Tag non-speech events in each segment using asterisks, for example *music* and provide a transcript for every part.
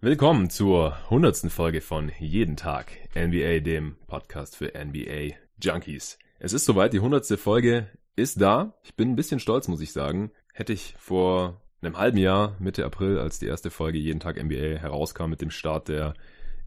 Willkommen zur hundertsten Folge von Jeden Tag NBA, dem Podcast für NBA Junkies. Es ist soweit, die hundertste Folge ist da. Ich bin ein bisschen stolz, muss ich sagen. Hätte ich vor einem halben Jahr, Mitte April, als die erste Folge Jeden Tag NBA herauskam mit dem Start der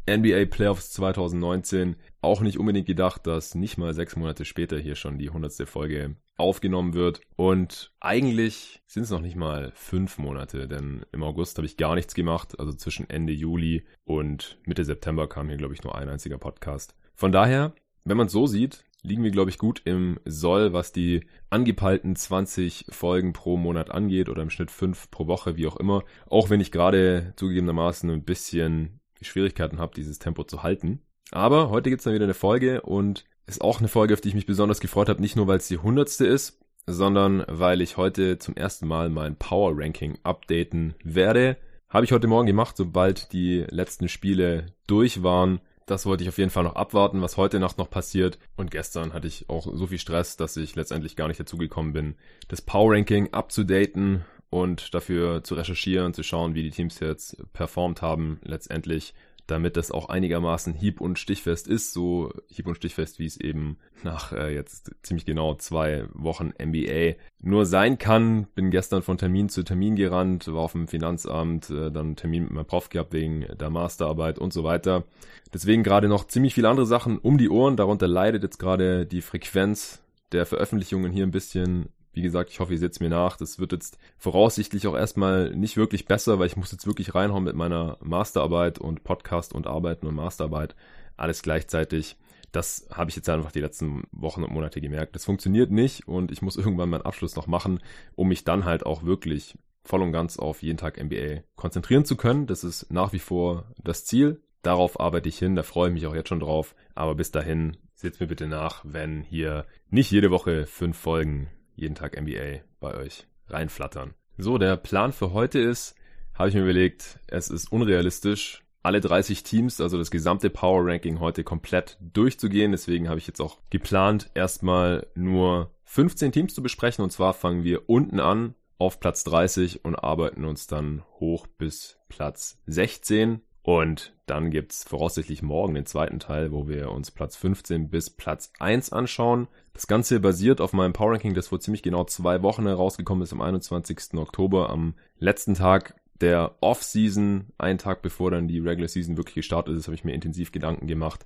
NBA Playoffs 2019 auch nicht unbedingt gedacht, dass nicht mal sechs Monate später hier schon die hundertste Folge aufgenommen wird. Und eigentlich sind es noch nicht mal fünf Monate, denn im August habe ich gar nichts gemacht. Also zwischen Ende Juli und Mitte September kam hier, glaube ich, nur ein einziger Podcast. Von daher, wenn man es so sieht, liegen wir, glaube ich, gut im Soll, was die angepeilten 20 Folgen pro Monat angeht oder im Schnitt fünf pro Woche, wie auch immer. Auch wenn ich gerade zugegebenermaßen ein bisschen Schwierigkeiten habe, dieses Tempo zu halten. Aber heute gibt's dann wieder eine Folge und ist auch eine Folge, auf die ich mich besonders gefreut habe, nicht nur weil es die hundertste ist, sondern weil ich heute zum ersten Mal mein Power Ranking updaten werde. Habe ich heute Morgen gemacht, sobald die letzten Spiele durch waren. Das wollte ich auf jeden Fall noch abwarten, was heute Nacht noch passiert. Und gestern hatte ich auch so viel Stress, dass ich letztendlich gar nicht dazu gekommen bin, das Power Ranking abzudaten und dafür zu recherchieren, zu schauen, wie die Teams jetzt performt haben letztendlich, damit das auch einigermaßen hieb- und stichfest ist, so hieb- und stichfest, wie es eben nach äh, jetzt ziemlich genau zwei Wochen NBA nur sein kann. Bin gestern von Termin zu Termin gerannt, war auf dem Finanzamt, äh, dann einen Termin mit meinem Prof gehabt wegen der Masterarbeit und so weiter. Deswegen gerade noch ziemlich viele andere Sachen um die Ohren, darunter leidet jetzt gerade die Frequenz der Veröffentlichungen hier ein bisschen wie gesagt, ich hoffe, ihr seht mir nach. Das wird jetzt voraussichtlich auch erstmal nicht wirklich besser, weil ich muss jetzt wirklich reinhauen mit meiner Masterarbeit und Podcast und Arbeiten und Masterarbeit. Alles gleichzeitig. Das habe ich jetzt einfach die letzten Wochen und Monate gemerkt. Das funktioniert nicht und ich muss *laughs* irgendwann meinen Abschluss noch machen, um mich dann halt auch wirklich voll und ganz auf jeden Tag NBA konzentrieren zu können. Das ist nach wie vor das Ziel. Darauf arbeite ich hin, da freue ich mich auch jetzt schon drauf. Aber bis dahin, seht mir bitte nach, wenn hier nicht jede Woche fünf Folgen jeden Tag NBA bei euch reinflattern. So, der Plan für heute ist, habe ich mir überlegt, es ist unrealistisch, alle 30 Teams, also das gesamte Power Ranking heute komplett durchzugehen. Deswegen habe ich jetzt auch geplant, erstmal nur 15 Teams zu besprechen. Und zwar fangen wir unten an auf Platz 30 und arbeiten uns dann hoch bis Platz 16. Und dann gibt's voraussichtlich morgen den zweiten Teil, wo wir uns Platz 15 bis Platz 1 anschauen. Das Ganze basiert auf meinem Power Ranking, das vor ziemlich genau zwei Wochen herausgekommen ist, am 21. Oktober, am letzten Tag der Off-Season, einen Tag bevor dann die Regular Season wirklich gestartet ist, habe ich mir intensiv Gedanken gemacht,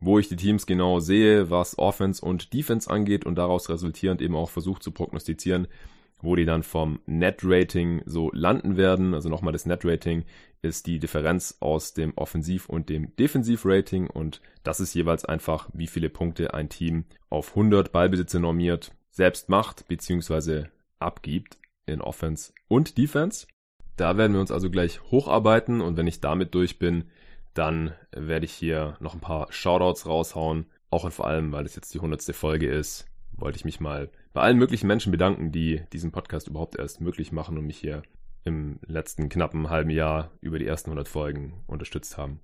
wo ich die Teams genau sehe, was Offense und Defense angeht und daraus resultierend eben auch versucht zu prognostizieren, wo die dann vom Net-Rating so landen werden. Also nochmal das Net-Rating ist die Differenz aus dem Offensiv- und dem Defensiv-Rating und das ist jeweils einfach, wie viele Punkte ein Team auf 100 Ballbesitze normiert selbst macht bzw. abgibt in Offense und Defense. Da werden wir uns also gleich hocharbeiten und wenn ich damit durch bin, dann werde ich hier noch ein paar Shoutouts raushauen. Auch und vor allem, weil es jetzt die hundertste Folge ist, wollte ich mich mal bei allen möglichen Menschen bedanken, die diesen Podcast überhaupt erst möglich machen und mich hier im letzten knappen halben Jahr über die ersten 100 Folgen unterstützt haben.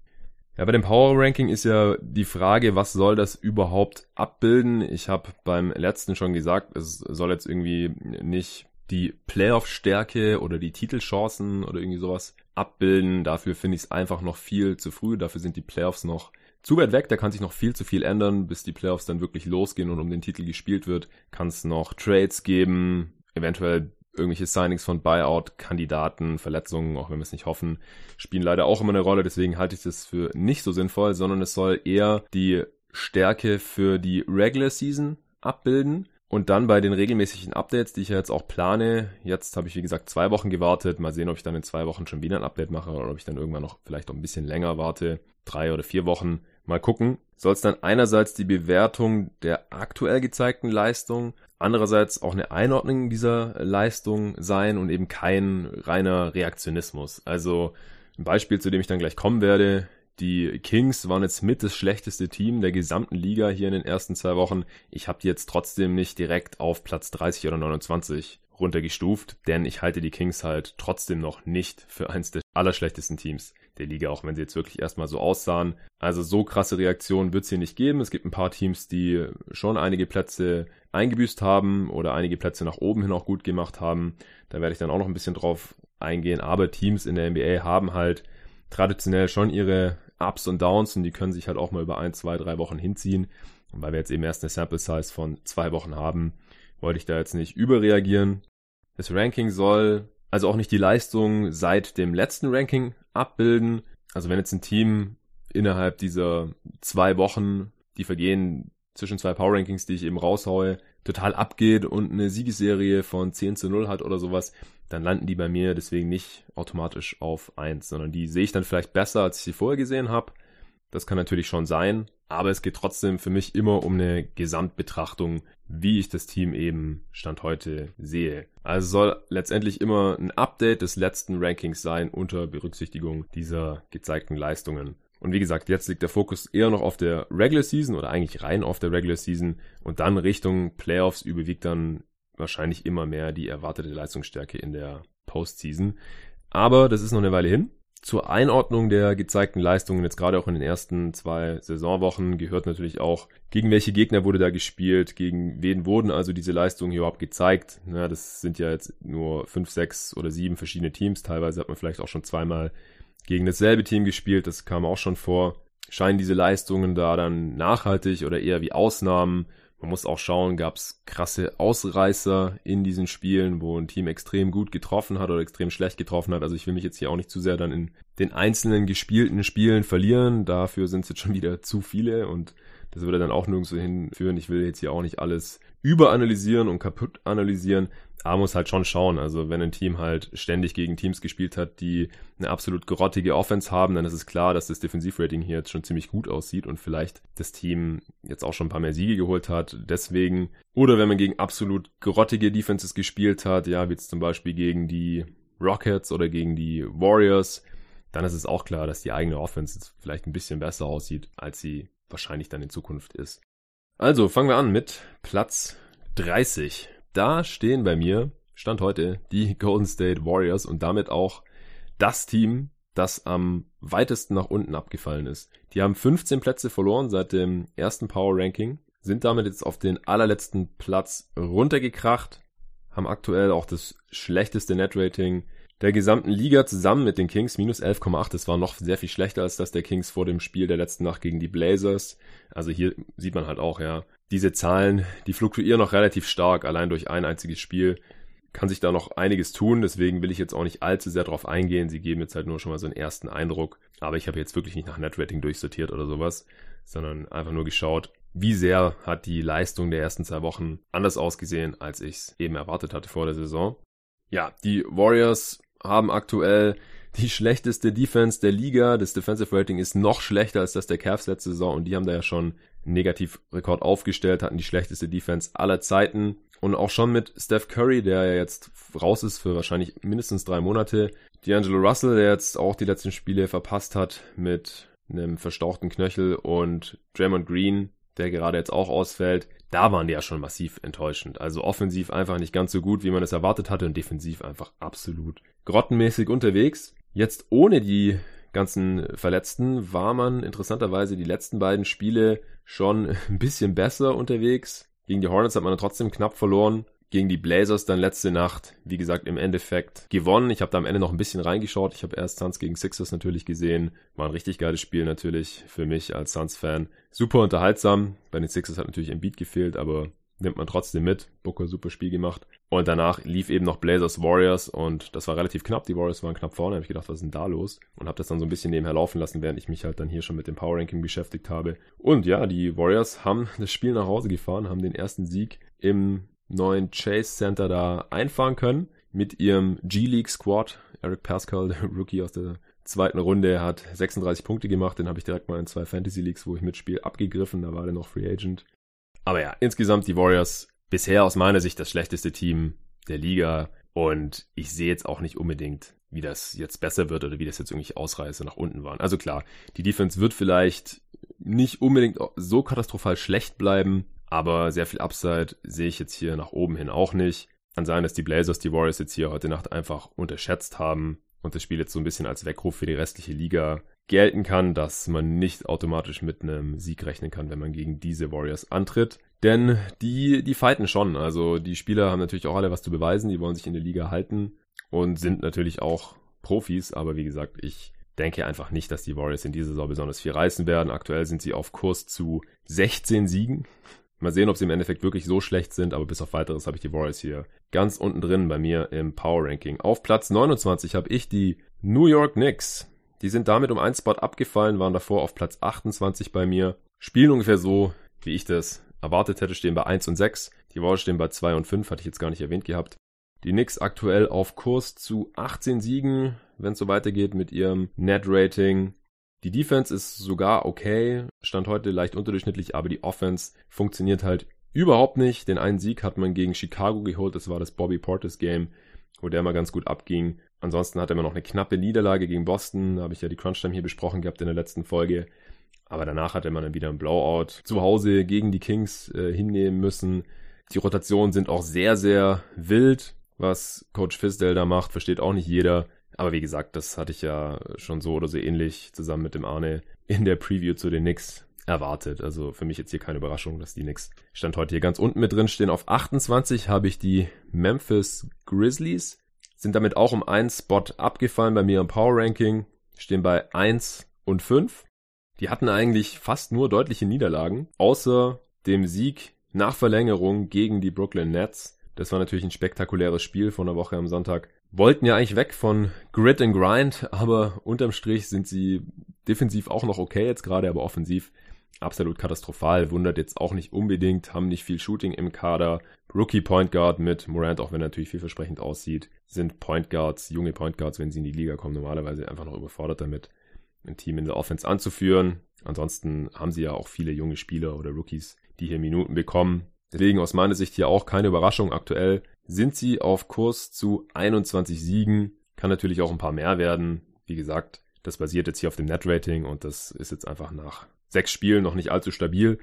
Ja, bei dem Power Ranking ist ja die Frage, was soll das überhaupt abbilden? Ich habe beim letzten schon gesagt, es soll jetzt irgendwie nicht die Playoff-Stärke oder die Titelchancen oder irgendwie sowas abbilden. Dafür finde ich es einfach noch viel zu früh. Dafür sind die Playoffs noch zu weit weg, da kann sich noch viel zu viel ändern, bis die Playoffs dann wirklich losgehen und um den Titel gespielt wird. Kann es noch Trades geben, eventuell irgendwelche Signings von Buyout-Kandidaten, Verletzungen, auch wenn wir es nicht hoffen, spielen leider auch immer eine Rolle. Deswegen halte ich das für nicht so sinnvoll, sondern es soll eher die Stärke für die Regular Season abbilden. Und dann bei den regelmäßigen Updates, die ich ja jetzt auch plane, jetzt habe ich wie gesagt zwei Wochen gewartet. Mal sehen, ob ich dann in zwei Wochen schon wieder ein Update mache oder ob ich dann irgendwann noch vielleicht auch ein bisschen länger warte. Drei oder vier Wochen. Mal gucken. Soll es dann einerseits die Bewertung der aktuell gezeigten Leistung, andererseits auch eine Einordnung dieser Leistung sein und eben kein reiner Reaktionismus. Also ein Beispiel, zu dem ich dann gleich kommen werde. Die Kings waren jetzt mit das schlechteste Team der gesamten Liga hier in den ersten zwei Wochen. Ich habe die jetzt trotzdem nicht direkt auf Platz 30 oder 29 runtergestuft, denn ich halte die Kings halt trotzdem noch nicht für eins der allerschlechtesten Teams der Liga, auch wenn sie jetzt wirklich erstmal so aussahen. Also so krasse Reaktionen wird es hier nicht geben. Es gibt ein paar Teams, die schon einige Plätze eingebüßt haben oder einige Plätze nach oben hin auch gut gemacht haben. Da werde ich dann auch noch ein bisschen drauf eingehen. Aber Teams in der NBA haben halt traditionell schon ihre Ups und Downs und die können sich halt auch mal über ein, zwei, drei Wochen hinziehen. Und weil wir jetzt eben erst eine Sample Size von zwei Wochen haben, wollte ich da jetzt nicht überreagieren. Das Ranking soll also auch nicht die Leistung seit dem letzten Ranking abbilden. Also wenn jetzt ein Team innerhalb dieser zwei Wochen, die vergehen zwischen zwei Power Rankings, die ich eben raushaue, total abgeht und eine Siegesserie von 10 zu 0 hat oder sowas, dann landen die bei mir deswegen nicht automatisch auf 1, sondern die sehe ich dann vielleicht besser, als ich sie vorher gesehen habe. Das kann natürlich schon sein, aber es geht trotzdem für mich immer um eine Gesamtbetrachtung, wie ich das Team eben Stand heute sehe. Also soll letztendlich immer ein Update des letzten Rankings sein unter Berücksichtigung dieser gezeigten Leistungen. Und wie gesagt, jetzt liegt der Fokus eher noch auf der Regular Season oder eigentlich rein auf der Regular Season und dann Richtung Playoffs überwiegt dann wahrscheinlich immer mehr die erwartete Leistungsstärke in der Postseason. Aber das ist noch eine Weile hin. Zur Einordnung der gezeigten Leistungen, jetzt gerade auch in den ersten zwei Saisonwochen, gehört natürlich auch, gegen welche Gegner wurde da gespielt, gegen wen wurden also diese Leistungen überhaupt gezeigt. Ja, das sind ja jetzt nur fünf, sechs oder sieben verschiedene Teams. Teilweise hat man vielleicht auch schon zweimal gegen dasselbe Team gespielt, das kam auch schon vor. Scheinen diese Leistungen da dann nachhaltig oder eher wie Ausnahmen? Man muss auch schauen, gab es krasse Ausreißer in diesen Spielen, wo ein Team extrem gut getroffen hat oder extrem schlecht getroffen hat. Also ich will mich jetzt hier auch nicht zu sehr dann in den einzelnen gespielten Spielen verlieren. Dafür sind es jetzt schon wieder zu viele und das würde dann auch nirgendwo hinführen. Ich will jetzt hier auch nicht alles überanalysieren und kaputt analysieren. Aber muss halt schon schauen. Also wenn ein Team halt ständig gegen Teams gespielt hat, die eine absolut grottige Offense haben, dann ist es klar, dass das Defensivrating hier jetzt schon ziemlich gut aussieht und vielleicht das Team jetzt auch schon ein paar mehr Siege geholt hat. Deswegen. Oder wenn man gegen absolut grottige Defenses gespielt hat, ja, wie jetzt zum Beispiel gegen die Rockets oder gegen die Warriors, dann ist es auch klar, dass die eigene Offense jetzt vielleicht ein bisschen besser aussieht, als sie wahrscheinlich dann in Zukunft ist. Also fangen wir an mit Platz 30. Da stehen bei mir, Stand heute, die Golden State Warriors und damit auch das Team, das am weitesten nach unten abgefallen ist. Die haben 15 Plätze verloren seit dem ersten Power Ranking, sind damit jetzt auf den allerletzten Platz runtergekracht, haben aktuell auch das schlechteste Net Rating der gesamten Liga zusammen mit den Kings minus 11,8. Das war noch sehr viel schlechter als das der Kings vor dem Spiel der letzten Nacht gegen die Blazers. Also hier sieht man halt auch, ja, diese Zahlen, die fluktuieren noch relativ stark, allein durch ein einziges Spiel. Kann sich da noch einiges tun, deswegen will ich jetzt auch nicht allzu sehr drauf eingehen. Sie geben jetzt halt nur schon mal so einen ersten Eindruck. Aber ich habe jetzt wirklich nicht nach Netrating durchsortiert oder sowas, sondern einfach nur geschaut, wie sehr hat die Leistung der ersten zwei Wochen anders ausgesehen, als ich es eben erwartet hatte vor der Saison. Ja, die Warriors haben aktuell die *laughs* schlechteste Defense der Liga. Das Defensive Rating ist noch schlechter als das der Cavs letzte Saison und die haben da ja schon Negativrekord aufgestellt, hatten die schlechteste Defense aller Zeiten. Und auch schon mit Steph Curry, der ja jetzt raus ist für wahrscheinlich mindestens drei Monate. D'Angelo Russell, der jetzt auch die letzten Spiele verpasst hat mit einem verstauchten Knöchel und Draymond Green, der gerade jetzt auch ausfällt. Da waren die ja schon massiv enttäuschend. Also offensiv einfach nicht ganz so gut, wie man es erwartet hatte und defensiv einfach absolut grottenmäßig unterwegs. Jetzt ohne die ganzen Verletzten war man interessanterweise die letzten beiden Spiele schon *laughs* ein bisschen besser unterwegs. Gegen die Hornets hat man trotzdem knapp verloren. Gegen die Blazers dann letzte Nacht, wie gesagt, im Endeffekt gewonnen. Ich habe da am Ende noch ein bisschen reingeschaut. Ich habe erst Suns gegen Sixers natürlich gesehen. War ein richtig geiles Spiel natürlich für mich als Suns-Fan. Super unterhaltsam. Bei den Sixers hat natürlich ein Beat gefehlt, aber nimmt man trotzdem mit. Booker super Spiel gemacht. Und danach lief eben noch Blazers Warriors und das war relativ knapp. Die Warriors waren knapp vorne. Da habe ich gedacht, was ist denn da los? Und habe das dann so ein bisschen nebenher laufen lassen, während ich mich halt dann hier schon mit dem Power Ranking beschäftigt habe. Und ja, die Warriors haben *laughs* das Spiel nach Hause gefahren, haben den ersten Sieg im neuen Chase Center da einfahren können mit ihrem G-League Squad. Eric Pascal, *laughs* der Rookie aus der zweiten Runde, hat 36 Punkte gemacht. Den habe ich direkt mal in zwei Fantasy Leagues, wo ich mitspiele, abgegriffen. Da war der noch Free Agent. Aber ja, insgesamt die Warriors bisher aus meiner Sicht das schlechteste Team der Liga. Und ich sehe jetzt auch nicht unbedingt, wie das jetzt besser wird oder wie das jetzt irgendwie Ausreißer nach unten waren. Also klar, die Defense wird vielleicht nicht unbedingt so katastrophal schlecht bleiben, aber sehr viel Upside sehe ich jetzt hier nach oben hin auch nicht. Kann sein, dass die Blazers die Warriors jetzt hier heute Nacht einfach unterschätzt haben und das Spiel jetzt so ein bisschen als Weckruf für die restliche Liga gelten kann, dass man nicht automatisch mit einem Sieg rechnen kann, wenn man gegen diese Warriors antritt. Denn die, die fighten schon. Also die Spieler haben natürlich auch alle was zu beweisen, die wollen sich in der Liga halten und sind natürlich auch Profis, aber wie gesagt, ich denke einfach nicht, dass die Warriors in dieser Saison besonders viel reißen werden. Aktuell sind sie auf Kurs zu 16 Siegen. Mal sehen, ob sie im Endeffekt wirklich so schlecht sind, aber bis auf weiteres habe ich die Warriors hier ganz unten drin bei mir im Power Ranking. Auf Platz 29 habe ich die New York Knicks. Die sind damit um einen Spot abgefallen, waren davor auf Platz 28 bei mir. Spielen ungefähr so, wie ich das erwartet hätte, stehen bei 1 und 6. Die Warriors stehen bei 2 und 5, hatte ich jetzt gar nicht erwähnt gehabt. Die Knicks aktuell auf Kurs zu 18 Siegen, wenn es so weitergeht mit ihrem Net-Rating. Die Defense ist sogar okay, stand heute leicht unterdurchschnittlich, aber die Offense funktioniert halt überhaupt nicht. Den einen Sieg hat man gegen Chicago geholt, das war das Bobby Portis Game, wo der mal ganz gut abging. Ansonsten hat er immer noch eine knappe Niederlage gegen Boston, da habe ich ja die Crunch Time hier besprochen gehabt in der letzten Folge. Aber danach hatte man dann wieder ein Blowout zu Hause gegen die Kings äh, hinnehmen müssen. Die Rotationen sind auch sehr, sehr wild. Was Coach Fisdale da macht, versteht auch nicht jeder. Aber wie gesagt, das hatte ich ja schon so oder so ähnlich zusammen mit dem Arne in der Preview zu den Knicks erwartet. Also für mich jetzt hier keine Überraschung, dass die Knicks stand heute hier ganz unten mit drin stehen. Auf 28 habe ich die Memphis Grizzlies. Sind damit auch um einen Spot abgefallen bei mir im Power Ranking. Stehen bei 1 und 5. Die hatten eigentlich fast nur deutliche Niederlagen, außer dem Sieg nach Verlängerung gegen die Brooklyn Nets. Das war natürlich ein spektakuläres Spiel von der Woche am Sonntag. Wollten ja eigentlich weg von Grit and Grind, aber unterm Strich sind sie defensiv auch noch okay jetzt gerade, aber offensiv absolut katastrophal. Wundert jetzt auch nicht unbedingt, haben nicht viel Shooting im Kader. Rookie Point Guard mit Morant, auch wenn er natürlich vielversprechend aussieht, sind Point Guards, junge Point Guards, wenn sie in die Liga kommen, normalerweise einfach noch überfordert damit ein Team in der Offense anzuführen. Ansonsten haben sie ja auch viele junge Spieler oder Rookies, die hier Minuten bekommen. Deswegen aus meiner Sicht hier auch keine Überraschung. Aktuell sind sie auf Kurs zu 21 Siegen. Kann natürlich auch ein paar mehr werden. Wie gesagt, das basiert jetzt hier auf dem Net-Rating und das ist jetzt einfach nach sechs Spielen noch nicht allzu stabil.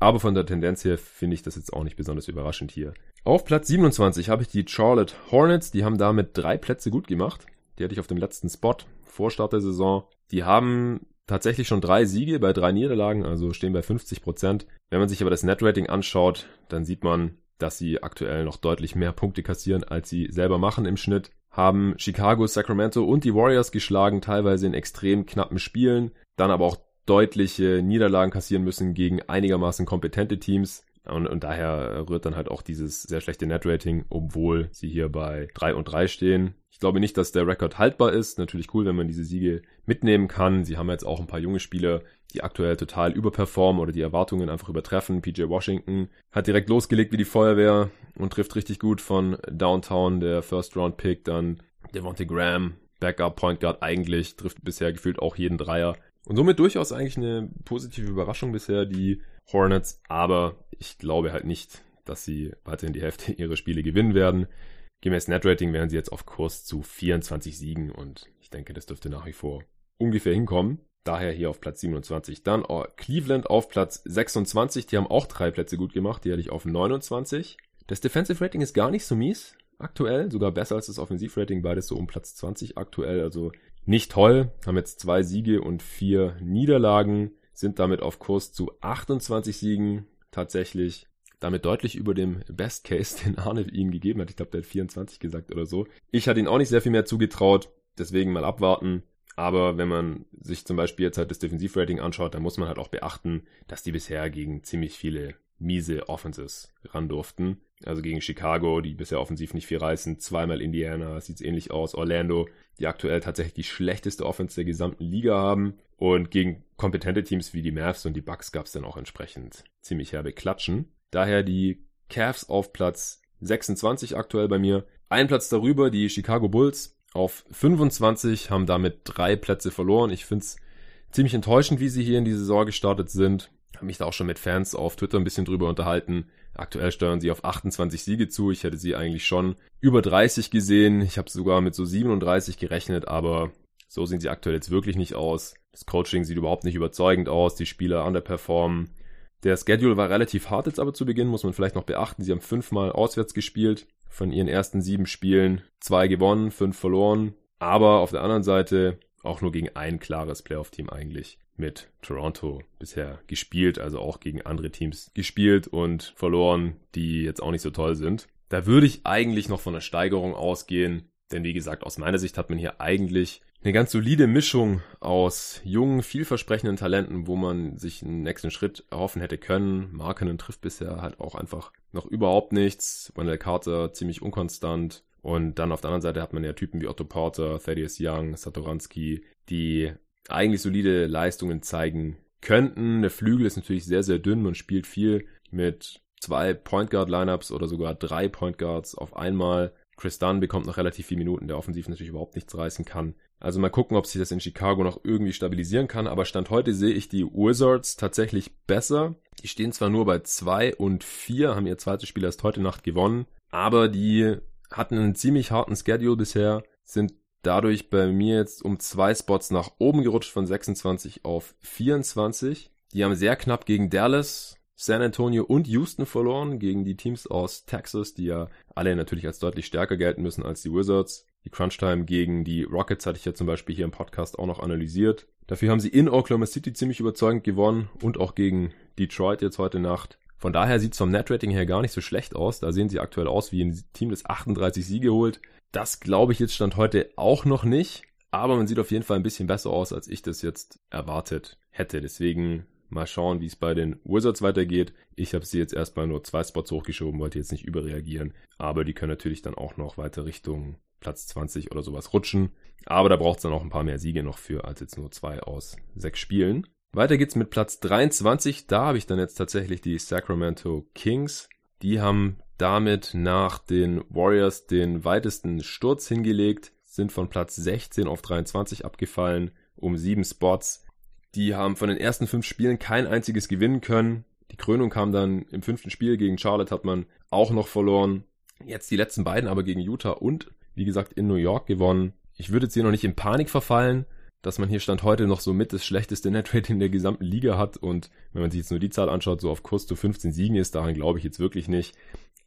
Aber von der Tendenz her finde ich das jetzt auch nicht besonders überraschend hier. Auf Platz 27 habe ich die Charlotte Hornets. Die haben damit drei Plätze gut gemacht. Die hatte ich auf dem letzten Spot vor Start der Saison. Die haben tatsächlich schon drei Siege bei drei Niederlagen, also stehen bei 50 Prozent. Wenn man sich aber das Netrating anschaut, dann sieht man, dass sie aktuell noch deutlich mehr Punkte kassieren, als sie selber machen im Schnitt. Haben Chicago, Sacramento und die Warriors geschlagen, teilweise in extrem knappen Spielen, dann aber auch deutliche Niederlagen kassieren müssen gegen einigermaßen kompetente Teams. Und, und daher rührt dann halt auch dieses sehr schlechte Netrating, obwohl sie hier bei 3 und 3 stehen. Ich glaube nicht, dass der Rekord haltbar ist. Natürlich cool, wenn man diese Siege mitnehmen kann. Sie haben jetzt auch ein paar junge Spieler, die aktuell total überperformen oder die Erwartungen einfach übertreffen. PJ Washington hat direkt losgelegt wie die Feuerwehr und trifft richtig gut von Downtown, der First Round Pick. Dann Devontae Graham, Backup Point Guard eigentlich, trifft bisher gefühlt auch jeden Dreier. Und somit durchaus eigentlich eine positive Überraschung bisher, die Hornets. Aber ich glaube halt nicht, dass sie weiterhin die Hälfte ihrer Spiele gewinnen werden. Gemäß Netrating wären sie jetzt auf Kurs zu 24 Siegen und ich denke, das dürfte nach wie vor ungefähr hinkommen. Daher hier auf Platz 27. Dann oh, Cleveland auf Platz 26. Die haben auch drei Plätze gut gemacht. Die hatte ich auf 29. Das Defensive Rating ist gar nicht so mies aktuell. Sogar besser als das Offensive Rating. Beides so um Platz 20 aktuell. Also nicht toll. Haben jetzt zwei Siege und vier Niederlagen. Sind damit auf Kurs zu 28 Siegen. Tatsächlich damit deutlich über dem Best Case, *laughs* den Arne ihnen gegeben hat. Ich glaube, der hat 24 gesagt oder so. Ich hatte ihnen auch nicht sehr viel mehr zugetraut. Deswegen mal abwarten. Aber wenn man sich zum Beispiel jetzt halt das Defensivrating anschaut, dann muss man halt auch beachten, dass die bisher gegen ziemlich viele miese Offenses ran durften. Also gegen Chicago, die bisher offensiv nicht viel reißen, zweimal Indiana, sieht's ähnlich aus, Orlando, die aktuell tatsächlich die schlechteste Offense der gesamten Liga haben. Und gegen kompetente Teams wie die Mavs und die Bucks gab's dann auch entsprechend ziemlich herbe Klatschen. Daher die Cavs auf Platz 26 aktuell bei mir. Ein Platz darüber die Chicago Bulls auf 25, haben damit drei Plätze verloren. Ich find's ziemlich enttäuschend, wie sie hier in die Saison gestartet sind. Habe mich da auch schon mit Fans auf Twitter ein bisschen drüber unterhalten. Aktuell steuern sie auf 28 Siege zu. Ich hätte sie eigentlich schon über 30 gesehen. Ich habe sogar mit so 37 gerechnet, aber so sehen sie aktuell jetzt wirklich nicht aus. Das Coaching sieht überhaupt nicht überzeugend aus. Die Spieler underperformen. Der Schedule war relativ hart jetzt aber zu Beginn, muss man vielleicht noch beachten. Sie haben fünfmal auswärts gespielt. Von ihren ersten sieben Spielen zwei gewonnen, fünf verloren. Aber auf der anderen Seite auch nur gegen ein klares Playoff-Team eigentlich mit Toronto bisher gespielt, also auch gegen andere Teams gespielt und verloren, die jetzt auch nicht so toll sind. Da würde ich eigentlich noch von einer Steigerung ausgehen, denn wie gesagt, aus meiner Sicht hat man hier eigentlich eine ganz solide Mischung aus jungen, vielversprechenden Talenten, wo man sich einen nächsten Schritt erhoffen hätte können. Markenen trifft bisher halt auch einfach noch überhaupt nichts. Wendell Carter ziemlich unkonstant. Und dann auf der anderen Seite hat man ja Typen wie Otto Porter, Thaddeus Young, Satoranski, die eigentlich solide Leistungen zeigen könnten. Der Flügel ist natürlich sehr, sehr dünn und spielt viel mit zwei Point Guard Lineups oder sogar drei Point Guards auf einmal. Chris Dunn bekommt noch relativ viele Minuten, der offensiv natürlich überhaupt nichts reißen kann. Also mal gucken, ob sich das in Chicago noch irgendwie stabilisieren kann. Aber Stand heute sehe ich die Wizards tatsächlich besser. Die stehen zwar nur bei zwei und vier, haben ihr zweites Spiel erst heute Nacht gewonnen, aber die hatten einen ziemlich harten Schedule bisher, sind dadurch bei mir jetzt um zwei Spots nach oben gerutscht von 26 auf 24. Die haben sehr knapp gegen Dallas, San Antonio und Houston verloren, gegen die Teams aus Texas, die ja alle natürlich als deutlich stärker gelten müssen als die Wizards. Die Crunch-Time gegen die Rockets hatte ich ja zum Beispiel hier im Podcast auch noch analysiert. Dafür haben sie in Oklahoma City ziemlich überzeugend gewonnen und auch gegen Detroit jetzt heute Nacht. Von daher sieht es vom Netrating her gar nicht so schlecht aus. Da sehen sie aktuell aus wie ein Team, das 38 Siege holt. Das glaube ich jetzt stand heute auch noch nicht. Aber man sieht auf jeden Fall ein bisschen besser aus, als ich das jetzt erwartet hätte. Deswegen mal schauen, wie es bei den Wizards weitergeht. Ich habe sie jetzt erstmal nur zwei Spots hochgeschoben, wollte jetzt nicht überreagieren. Aber die können natürlich dann auch noch weiter Richtung Platz 20 oder sowas rutschen. Aber da braucht es dann auch ein paar mehr Siege noch für, als jetzt nur zwei aus sechs Spielen. Weiter geht's mit Platz 23. Da habe ich dann jetzt tatsächlich die Sacramento Kings. Die haben damit nach den Warriors den weitesten Sturz hingelegt, sind von Platz 16 auf 23 abgefallen, um sieben Spots. Die haben von den ersten fünf Spielen kein einziges gewinnen können. Die Krönung kam dann im fünften Spiel gegen Charlotte hat man auch noch verloren. Jetzt die letzten beiden aber gegen Utah und, wie gesagt, in New York gewonnen. Ich würde jetzt hier noch nicht in Panik verfallen, dass man hier Stand heute noch so mit das schlechteste Netrating der gesamten Liga hat und wenn man sich jetzt nur die Zahl anschaut, so auf Kurs zu 15 Siegen ist, daran glaube ich jetzt wirklich nicht.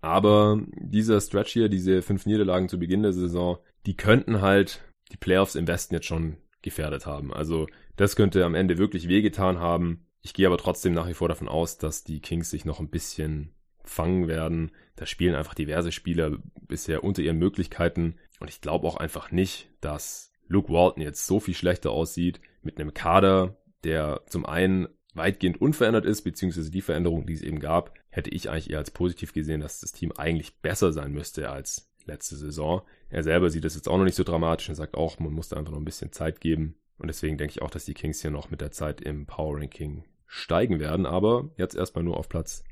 Aber dieser Stretch hier, diese fünf Niederlagen zu Beginn der Saison, die könnten halt die Playoffs im Westen jetzt schon gefährdet haben. Also das könnte am Ende wirklich wehgetan haben. Ich gehe aber trotzdem nach wie vor davon aus, dass die Kings sich noch ein bisschen fangen werden. Da spielen einfach diverse Spieler bisher unter ihren Möglichkeiten. Und ich glaube auch einfach nicht, dass Luke Walton jetzt so viel schlechter aussieht mit einem Kader, der zum einen weitgehend unverändert ist, beziehungsweise die Veränderung, die es eben gab, hätte ich eigentlich eher als positiv gesehen, dass das Team eigentlich besser sein müsste als letzte Saison. Er selber sieht das jetzt auch noch nicht so dramatisch und sagt auch, man muss da einfach noch ein bisschen Zeit geben. Und deswegen denke ich auch, dass die Kings hier noch mit der Zeit im Power Ranking steigen werden. Aber jetzt erstmal nur auf Platz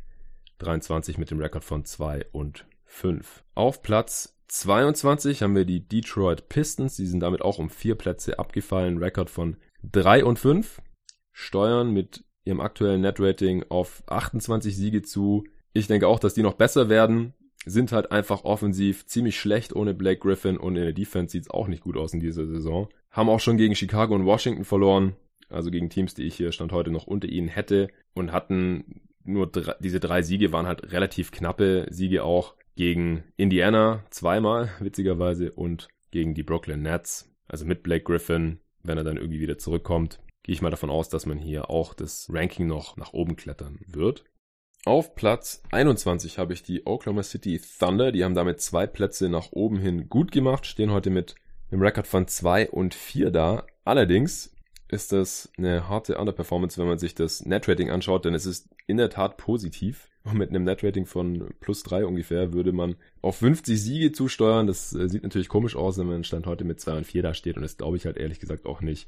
23 mit dem Rekord von 2 und 5. Auf Platz 22 haben wir die Detroit Pistons. Die sind damit auch um vier Plätze abgefallen. Rekord von 3 und 5. Steuern mit ihrem aktuellen Netrating auf 28 Siege zu. Ich denke auch, dass die noch besser werden. Sind halt einfach offensiv ziemlich schlecht ohne Blake Griffin und in der Defense sieht es auch nicht gut aus in dieser Saison. Haben auch schon gegen Chicago und Washington verloren. Also gegen Teams, die ich hier Stand heute noch unter ihnen hätte. Und hatten nur drei, diese drei Siege waren halt relativ knappe Siege auch gegen Indiana zweimal, *laughs* witzigerweise, und gegen die Brooklyn Nets. Also mit Blake Griffin, wenn er dann irgendwie wieder zurückkommt, gehe ich mal davon aus, dass man hier auch das Ranking noch nach oben klettern wird. Auf Platz 21 habe ich die Oklahoma City Thunder. Die haben damit zwei Plätze nach oben hin gut gemacht, stehen heute mit einem Rekord von 2 und 4 da. Allerdings ist das eine harte Underperformance, wenn man sich das Netrating anschaut, denn es ist in der Tat positiv. Und mit einem Netrating von plus drei ungefähr würde man auf 50 Siege zusteuern. Das äh, sieht natürlich komisch aus, wenn man Stand heute mit 2 und 4 da steht. Und das glaube ich halt ehrlich gesagt auch nicht.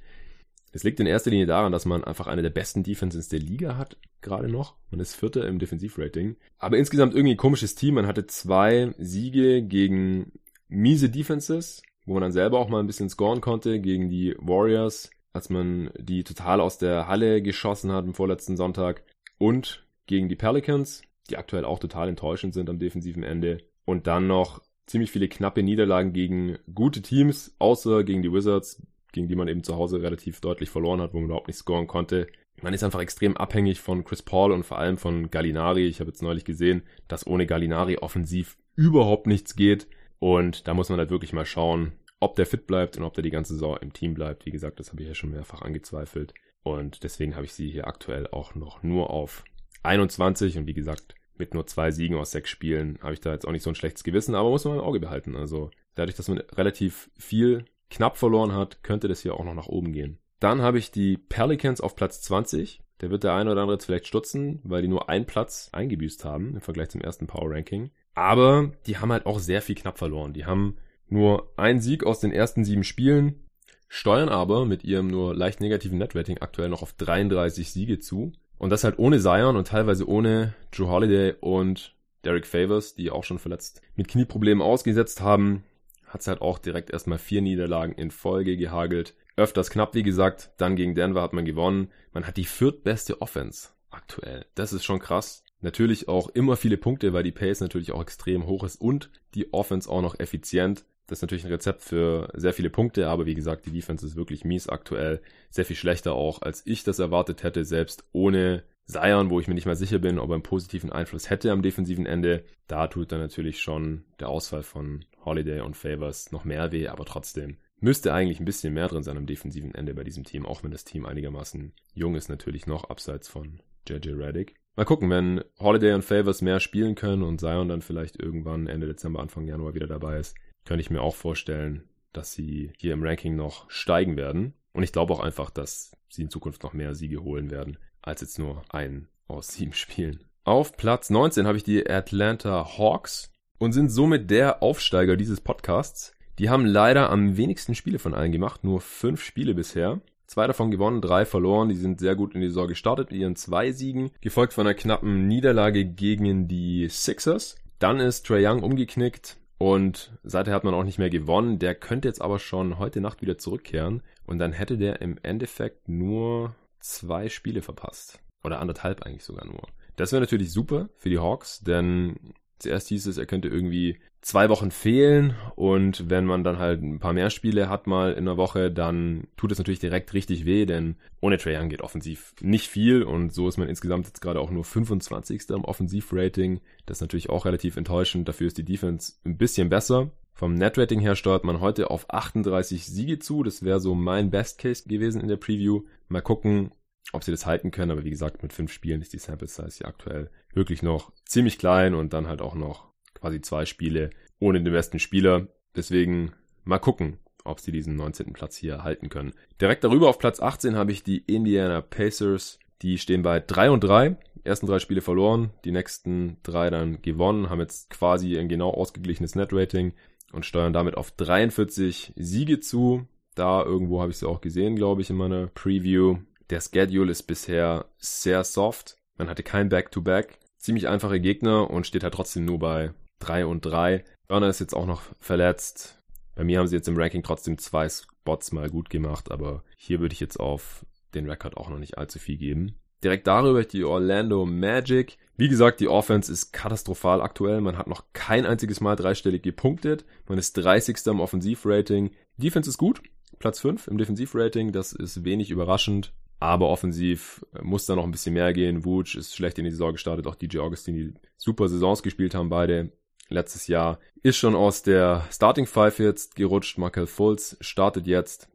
Es liegt in erster Linie daran, dass man einfach eine der besten Defenses der Liga hat, gerade noch. Man ist Vierter im Defensivrating. Aber insgesamt irgendwie ein komisches Team. Man hatte zwei Siege gegen miese Defenses, wo man dann selber auch mal ein bisschen scoren konnte, gegen die Warriors, als man die total aus der Halle geschossen hat am vorletzten Sonntag. Und gegen die Pelicans, die aktuell auch total enttäuschend sind am defensiven Ende. Und dann noch ziemlich viele knappe Niederlagen gegen gute Teams, außer gegen die Wizards, gegen die man eben zu Hause relativ deutlich verloren hat, wo man überhaupt nicht scoren konnte. Man ist einfach extrem abhängig von Chris Paul und vor allem von Gallinari. Ich habe jetzt neulich gesehen, dass ohne Gallinari offensiv überhaupt nichts geht. Und da muss man halt wirklich mal schauen, ob der fit bleibt und ob der die ganze Saison im Team bleibt. Wie gesagt, das habe ich ja schon mehrfach angezweifelt. Und deswegen habe ich sie hier aktuell auch noch nur auf 21 und wie gesagt, mit nur zwei Siegen aus sechs Spielen habe ich da jetzt auch nicht so ein schlechtes Gewissen, aber muss man im Auge behalten. Also dadurch, dass man relativ viel knapp verloren hat, könnte das hier auch noch nach oben gehen. Dann habe ich die Pelicans auf Platz 20. Der wird der eine oder andere jetzt vielleicht stutzen, weil die nur einen Platz eingebüßt haben im Vergleich zum ersten Power Ranking. Aber die haben halt auch sehr viel knapp verloren. Die haben nur einen Sieg aus den ersten sieben Spielen, steuern aber mit ihrem nur leicht negativen Netrating aktuell noch auf 33 Siege zu. Und das halt ohne Zion und teilweise ohne Drew Holiday und Derek Favors, die auch schon verletzt mit Knieproblemen ausgesetzt haben. Hat es halt auch direkt erstmal vier Niederlagen in Folge gehagelt. Öfters knapp, wie gesagt. Dann gegen Denver hat man gewonnen. Man hat die viertbeste Offense aktuell. Das ist schon krass. Natürlich auch immer viele Punkte, weil die Pace natürlich auch extrem hoch ist und die Offense auch noch effizient. Das ist natürlich ein Rezept für sehr viele Punkte, aber wie gesagt, die Defense ist wirklich mies aktuell. Sehr viel schlechter auch, als ich das erwartet hätte, selbst ohne Zion, wo ich mir nicht mal sicher bin, ob er einen positiven Einfluss hätte am defensiven Ende. Da tut dann natürlich schon der Ausfall von Holiday und Favors noch mehr weh, aber trotzdem müsste eigentlich ein bisschen mehr drin sein am defensiven Ende bei diesem Team, auch wenn das Team einigermaßen jung ist natürlich noch, abseits von JJ Reddick. Mal gucken, wenn Holiday und Favors mehr spielen können und Zion dann vielleicht irgendwann Ende Dezember, Anfang Januar wieder dabei ist, könnte ich mir auch vorstellen, dass sie hier im Ranking noch steigen werden. Und ich glaube auch einfach, dass sie in Zukunft noch mehr Siege holen werden, als jetzt nur einen aus sieben *laughs* Spielen. Auf Platz 19 habe ich die Atlanta Hawks und sind somit der Aufsteiger dieses Podcasts. Die haben leider am wenigsten Spiele von allen gemacht, nur fünf Spiele bisher. Zwei davon gewonnen, drei verloren. Die sind sehr gut in die Saison gestartet mit ihren zwei Siegen, gefolgt von einer knappen Niederlage gegen die Sixers. Dann ist Trey Young umgeknickt und seither hat man auch nicht mehr gewonnen. Der könnte jetzt aber schon heute Nacht wieder zurückkehren und dann hätte der im Endeffekt nur zwei Spiele verpasst. Oder anderthalb eigentlich sogar nur. Das wäre natürlich super für die Hawks, denn zuerst hieß es, er könnte irgendwie zwei Wochen fehlen und wenn man dann halt ein paar mehr Spiele hat mal in der Woche, dann tut es natürlich direkt richtig weh, denn ohne Trae Young geht offensiv nicht viel und so ist man insgesamt jetzt gerade auch nur 25. im Offensivrating. Das ist natürlich auch relativ enttäuschend. Dafür ist die Defense ein bisschen besser. Vom Netrating her steuert man heute auf 38 Siege zu. Das wäre so mein Best Case gewesen in der Preview. Mal gucken, ob sie das halten können. Aber wie gesagt, mit fünf Spielen ist die Sample Size ja aktuell wirklich noch ziemlich klein und dann halt auch noch quasi zwei Spiele ohne den besten Spieler. Deswegen mal gucken, ob sie diesen 19. Platz hier halten können. Direkt darüber auf Platz 18 habe ich die Indiana Pacers. Die stehen bei 3 und 3. Ersten drei Spiele verloren, die nächsten drei dann gewonnen, haben jetzt quasi ein genau ausgeglichenes Netrating und steuern damit auf 43 Siege zu. Da irgendwo habe ich sie auch gesehen, glaube ich, in meiner Preview. Der Schedule ist bisher sehr soft. Man hatte kein Back-to-Back. Ziemlich einfache Gegner und steht halt trotzdem nur bei 3 und 3. Burner ist jetzt auch noch verletzt. Bei mir haben sie jetzt im Ranking trotzdem zwei Spots mal gut gemacht, aber hier würde ich jetzt auf den Rekord auch noch nicht allzu viel geben. Direkt darüber die Orlando Magic. Wie gesagt, die Offense ist katastrophal aktuell. Man hat noch kein einziges Mal dreistellig gepunktet. Man ist 30. im Offensivrating. Defense ist gut. Platz 5 im Defensivrating. Das ist wenig überraschend. Aber offensiv muss da noch ein bisschen mehr gehen. Wooch ist schlecht in die Saison gestartet. Auch DJ Augustin, die super Saisons gespielt haben beide letztes Jahr, ist schon aus der Starting Five jetzt gerutscht. Michael Fultz startet jetzt,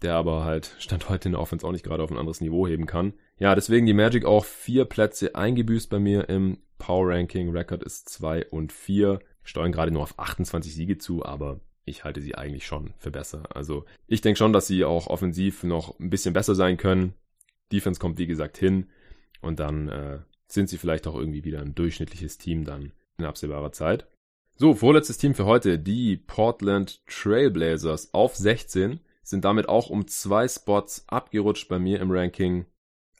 der aber halt Stand heute in der Offense auch nicht gerade auf ein anderes Niveau heben kann. Ja, deswegen die Magic auch vier Plätze eingebüßt bei mir im Power Ranking. Record ist zwei und vier. Steuern gerade nur auf 28 Siege zu, aber ich halte sie eigentlich schon für besser. Also ich denke schon, dass sie auch offensiv noch ein bisschen besser sein können. Defense kommt wie gesagt hin. Und dann äh, sind sie vielleicht auch irgendwie wieder ein durchschnittliches Team dann in absehbarer Zeit. So, vorletztes Team für heute, die Portland Trailblazers auf 16, sind damit auch um zwei Spots abgerutscht bei mir im Ranking.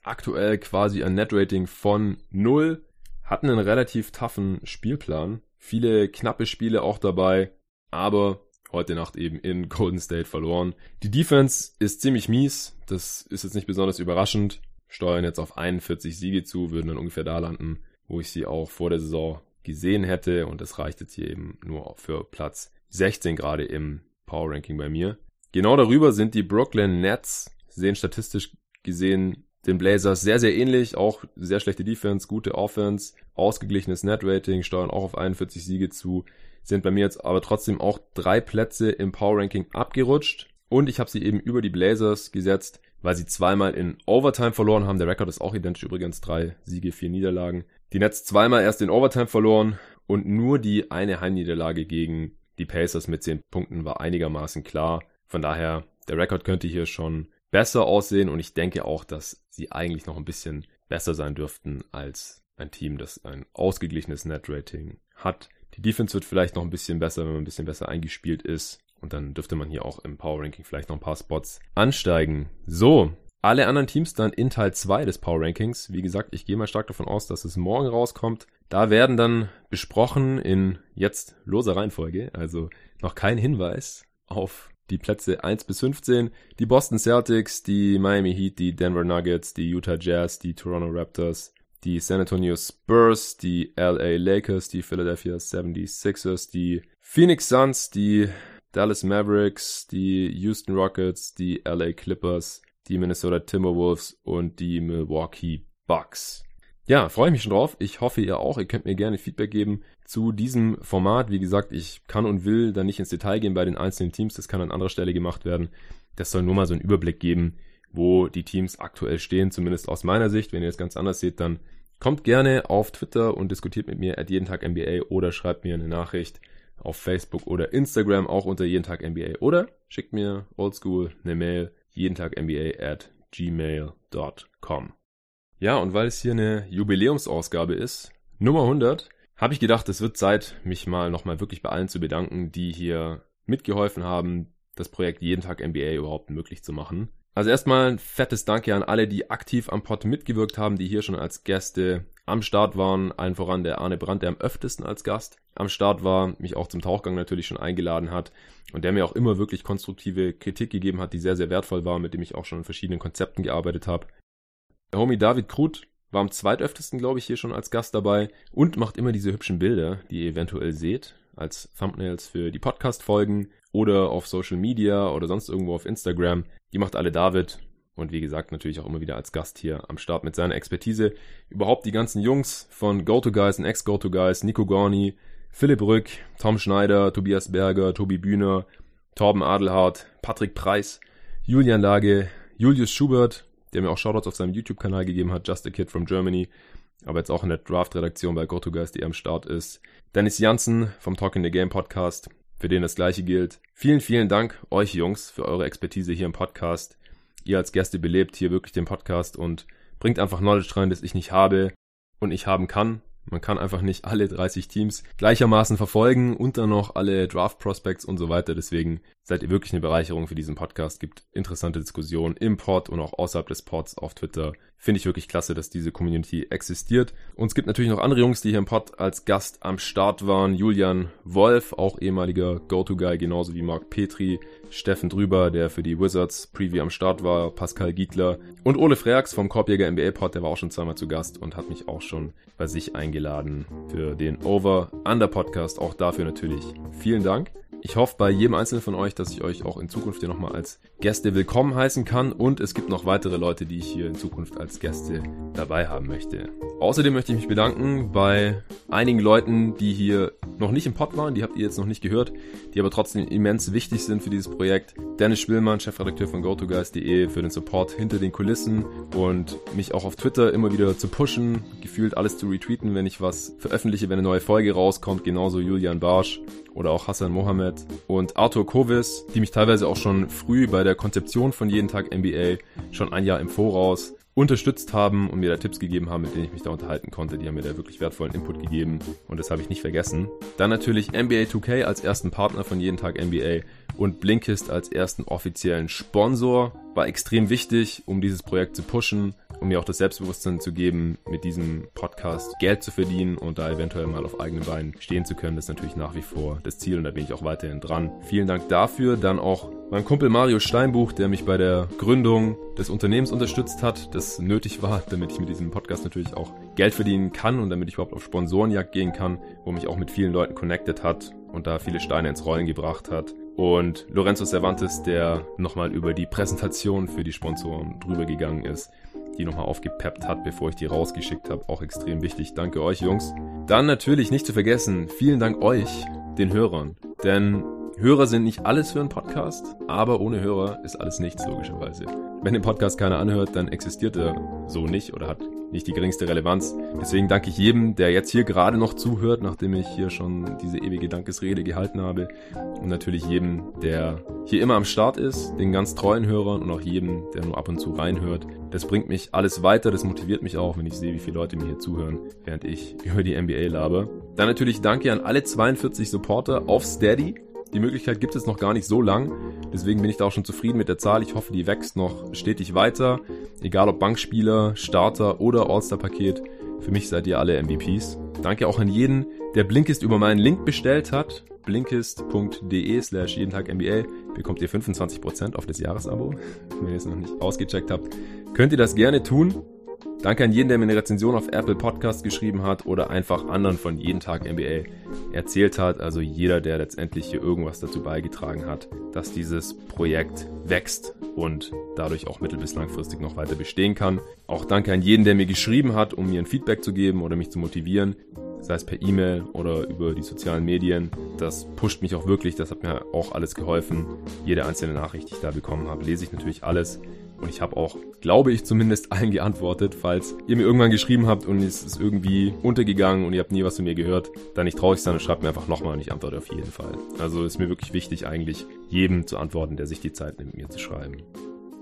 Aktuell quasi ein Netrating von 0, hatten einen relativ toughen Spielplan, viele knappe Spiele auch dabei, aber heute Nacht eben in Golden State verloren. Die Defense ist ziemlich mies, das ist jetzt nicht besonders überraschend, steuern jetzt auf 41 Siege zu, würden dann ungefähr da landen, wo ich sie auch vor der Saison gesehen hätte. Und das reicht jetzt hier eben nur für Platz 16 gerade im Power Ranking bei mir. Genau darüber sind die Brooklyn Nets, sehen statistisch gesehen den Blazers sehr, sehr ähnlich. Auch sehr schlechte Defense, gute Offense, ausgeglichenes Net-Rating, steuern auch auf 41 Siege zu, sind bei mir jetzt aber trotzdem auch drei Plätze im Power Ranking abgerutscht. Und ich habe sie eben über die Blazers gesetzt, weil sie zweimal in Overtime verloren haben. Der Rekord ist auch identisch übrigens. Drei Siege, vier Niederlagen. Die Nets zweimal erst in Overtime verloren und nur die eine Heimniederlage gegen die Pacers mit zehn Punkten war einigermaßen klar. Von daher, der Rekord könnte hier schon besser aussehen und ich denke auch, dass sie eigentlich noch ein bisschen besser sein dürften als ein Team, das ein ausgeglichenes Net-Rating hat. Die Defense wird vielleicht noch ein bisschen besser, wenn man ein bisschen besser eingespielt ist. Und dann dürfte man hier auch im Power Ranking vielleicht noch ein paar Spots ansteigen. So, alle anderen Teams dann in Teil 2 des Power Rankings. Wie gesagt, ich gehe mal stark davon aus, dass es morgen rauskommt. Da werden dann besprochen in jetzt loser Reihenfolge, also noch kein Hinweis auf die Plätze 1 bis 15, die Boston Celtics, die Miami Heat, die Denver Nuggets, die Utah Jazz, die Toronto Raptors, die San Antonio Spurs, die LA Lakers, die Philadelphia 76ers, die Phoenix Suns, die Dallas Mavericks, die Houston Rockets, die LA Clippers, die Minnesota Timberwolves und die Milwaukee Bucks. Ja, freue ich mich schon drauf. Ich hoffe ihr auch. Ihr könnt mir gerne Feedback geben zu diesem Format. Wie gesagt, ich kann und will da nicht ins Detail gehen bei den einzelnen Teams. Das kann an anderer Stelle gemacht werden. Das soll nur mal so einen Überblick geben, wo die Teams aktuell stehen, zumindest aus meiner Sicht. Wenn ihr das ganz anders seht, dann kommt gerne auf Twitter und diskutiert mit mir at jeden Tag NBA oder schreibt mir eine Nachricht auf Facebook oder Instagram auch unter jeden Tag NBA oder schickt mir oldschool eine Mail jeden Tag NBA at gmail.com. Ja, und weil es hier eine Jubiläumsausgabe ist, Nummer 100, habe ich gedacht, es wird Zeit, mich mal nochmal wirklich bei allen zu bedanken, die hier mitgeholfen haben, das Projekt jeden Tag NBA überhaupt möglich zu machen. Also erstmal ein fettes Danke an alle, die aktiv am Pod mitgewirkt haben, die hier schon als Gäste am Start waren. Allen voran der Arne Brandt, der am öftesten als Gast am Start war, mich auch zum Tauchgang natürlich schon eingeladen hat und der mir auch immer wirklich konstruktive Kritik gegeben hat, die sehr, sehr wertvoll war, mit dem ich auch schon an verschiedenen Konzepten gearbeitet habe. Der Homie David Krut war am zweitöftesten, glaube ich, hier schon als Gast dabei und macht immer diese hübschen Bilder, die ihr eventuell seht, als Thumbnails für die Podcast-Folgen oder auf Social Media oder sonst irgendwo auf Instagram. Die macht alle David und wie gesagt natürlich auch immer wieder als Gast hier am Start mit seiner Expertise. Überhaupt die ganzen Jungs von GoToGuys und Ex-GoToGuys, Nico Gorni, Philipp Rück, Tom Schneider, Tobias Berger, Tobi Bühner, Torben Adelhardt, Patrick Preis, Julian Lage, Julius Schubert, der mir auch Shoutouts auf seinem YouTube-Kanal gegeben hat, Just a Kid from Germany, aber jetzt auch in der Draft-Redaktion bei GoToGuys, die am Start ist. Dennis Janssen vom Talk in the Game Podcast, für den das gleiche gilt. Vielen, vielen Dank euch Jungs für eure Expertise hier im Podcast. Ihr als Gäste belebt hier wirklich den Podcast und bringt einfach Knowledge rein, das ich nicht habe und ich haben kann. Man kann einfach nicht alle 30 Teams gleichermaßen verfolgen und dann noch alle Draft Prospects und so weiter. Deswegen seid ihr wirklich eine Bereicherung für diesen Podcast. Gibt interessante Diskussionen im Pod und auch außerhalb des Pods auf Twitter. Finde ich wirklich klasse, dass diese Community existiert. Und es gibt natürlich noch andere Jungs, die hier im Pod als Gast am Start waren. Julian Wolf, auch ehemaliger Go-To-Guy, genauso wie Mark Petri, Steffen Drüber, der für die Wizards Preview am Start war, Pascal Gietler und Ole Freaks vom Korbjäger NBA Pod, der war auch schon zweimal zu Gast und hat mich auch schon bei sich eingeladen für den Over Under Podcast. Auch dafür natürlich vielen Dank. Ich hoffe bei jedem einzelnen von euch, dass ich euch auch in Zukunft hier nochmal als Gäste willkommen heißen kann und es gibt noch weitere Leute, die ich hier in Zukunft als Gäste dabei haben möchte. Außerdem möchte ich mich bedanken bei einigen Leuten, die hier noch nicht im Pod waren, die habt ihr jetzt noch nicht gehört, die aber trotzdem immens wichtig sind für dieses Projekt. Dennis Schwillmann, Chefredakteur von GoToGuys.de für den Support hinter den Kulissen und mich auch auf Twitter immer wieder zu pushen, gefühlt alles zu retweeten, wenn ich was veröffentliche, wenn eine neue Folge rauskommt, genauso Julian Barsch oder auch Hassan Mohammed und Arthur Kovis, die mich teilweise auch schon früh bei der Konzeption von jeden Tag NBA schon ein Jahr im Voraus unterstützt haben und mir da Tipps gegeben haben, mit denen ich mich da unterhalten konnte. Die haben mir da wirklich wertvollen Input gegeben und das habe ich nicht vergessen. Dann natürlich NBA 2K als ersten Partner von jeden Tag NBA und Blinkist als ersten offiziellen Sponsor. War extrem wichtig, um dieses Projekt zu pushen um mir auch das Selbstbewusstsein zu geben, mit diesem Podcast Geld zu verdienen und da eventuell mal auf eigenen Beinen stehen zu können. Das ist natürlich nach wie vor das Ziel und da bin ich auch weiterhin dran. Vielen Dank dafür. Dann auch mein Kumpel Mario Steinbuch, der mich bei der Gründung des Unternehmens unterstützt hat, das nötig war, *laughs* damit ich mit diesem Podcast natürlich auch Geld verdienen kann und damit ich überhaupt auf Sponsorenjagd gehen kann, wo mich auch mit vielen Leuten connected hat und da viele Steine ins Rollen gebracht hat. Und Lorenzo Cervantes, der nochmal über die Präsentation für die Sponsoren drüber gegangen ist die nochmal aufgepeppt hat, bevor ich die rausgeschickt habe. Auch extrem wichtig. Danke euch, Jungs. Dann natürlich nicht zu vergessen, vielen Dank euch, den Hörern. Denn Hörer sind nicht alles für einen Podcast, aber ohne Hörer ist alles nichts, logischerweise. Wenn den Podcast keiner anhört, dann existiert er so nicht oder hat nicht die geringste Relevanz. Deswegen danke ich jedem, der jetzt hier gerade noch zuhört, nachdem ich hier schon diese ewige Dankesrede gehalten habe. Und natürlich jedem, der hier immer am Start ist, den ganz treuen Hörern und auch jedem, der nur ab und zu reinhört. Das bringt mich alles weiter, das motiviert mich auch, wenn ich sehe, wie viele Leute mir hier zuhören, während ich über die NBA laber. Dann natürlich danke an alle 42 Supporter auf Steady. Die Möglichkeit gibt es noch gar nicht so lang. Deswegen bin ich da auch schon zufrieden mit der Zahl. Ich hoffe, die wächst noch stetig weiter. Egal ob Bankspieler, Starter oder All-Star-Paket. Für mich seid ihr alle MVPs. Danke auch an jeden, der Blinkist über meinen Link bestellt hat. Blinkist.de slash jeden Tag NBA bekommt ihr 25% auf das Jahresabo. *laughs* Wenn ihr es noch nicht ausgecheckt habt, könnt ihr das gerne tun. Danke an jeden, der mir eine Rezension auf Apple Podcast geschrieben hat oder einfach anderen von jeden Tag NBA erzählt hat. Also jeder, der letztendlich hier irgendwas dazu beigetragen hat, dass dieses Projekt wächst und dadurch auch mittel- bis langfristig noch weiter bestehen kann. Auch danke an jeden, der mir geschrieben hat, um mir ein Feedback zu geben oder mich zu motivieren sei es per E-Mail oder über die sozialen Medien. Das pusht mich auch wirklich, das hat mir auch alles geholfen. Jede einzelne Nachricht, die ich da bekommen habe, lese ich natürlich alles. Und ich habe auch, glaube ich zumindest, *laughs* allen geantwortet. Falls ihr mir irgendwann geschrieben habt und es ist irgendwie untergegangen und ihr habt nie was von mir gehört, dann nicht traurig sein und schreibt mir einfach nochmal und ich antworte auf jeden Fall. Also ist mir wirklich wichtig, eigentlich jedem zu antworten, der sich die Zeit nimmt, mir zu schreiben.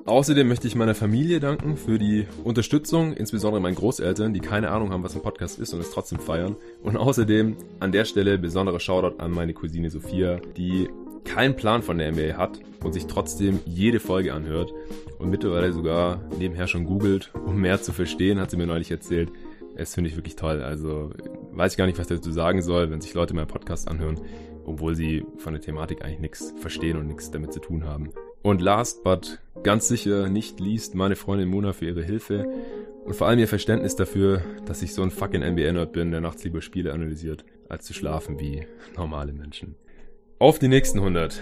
Außerdem möchte ich meiner Familie danken für die Unterstützung, insbesondere meinen Großeltern, die keine Ahnung haben, was ein Podcast ist und es trotzdem feiern. Und außerdem an der Stelle besonderer Shoutout an meine Cousine Sophia, die keinen Plan von der NBA hat und sich trotzdem jede Folge anhört und mittlerweile sogar nebenher schon googelt, um mehr zu verstehen, hat sie mir neulich erzählt. Es finde ich wirklich toll. Also weiß ich gar nicht, was dazu sagen soll, wenn sich Leute meinen Podcast anhören, obwohl sie von der Thematik eigentlich nichts verstehen und nichts damit zu tun haben. Und last but ganz sicher nicht least meine Freundin Mona für ihre Hilfe und vor allem ihr Verständnis dafür, dass ich so ein fucking NBA-Nerd bin, der nachts lieber Spiele analysiert, als zu schlafen wie normale Menschen. Auf die nächsten 100.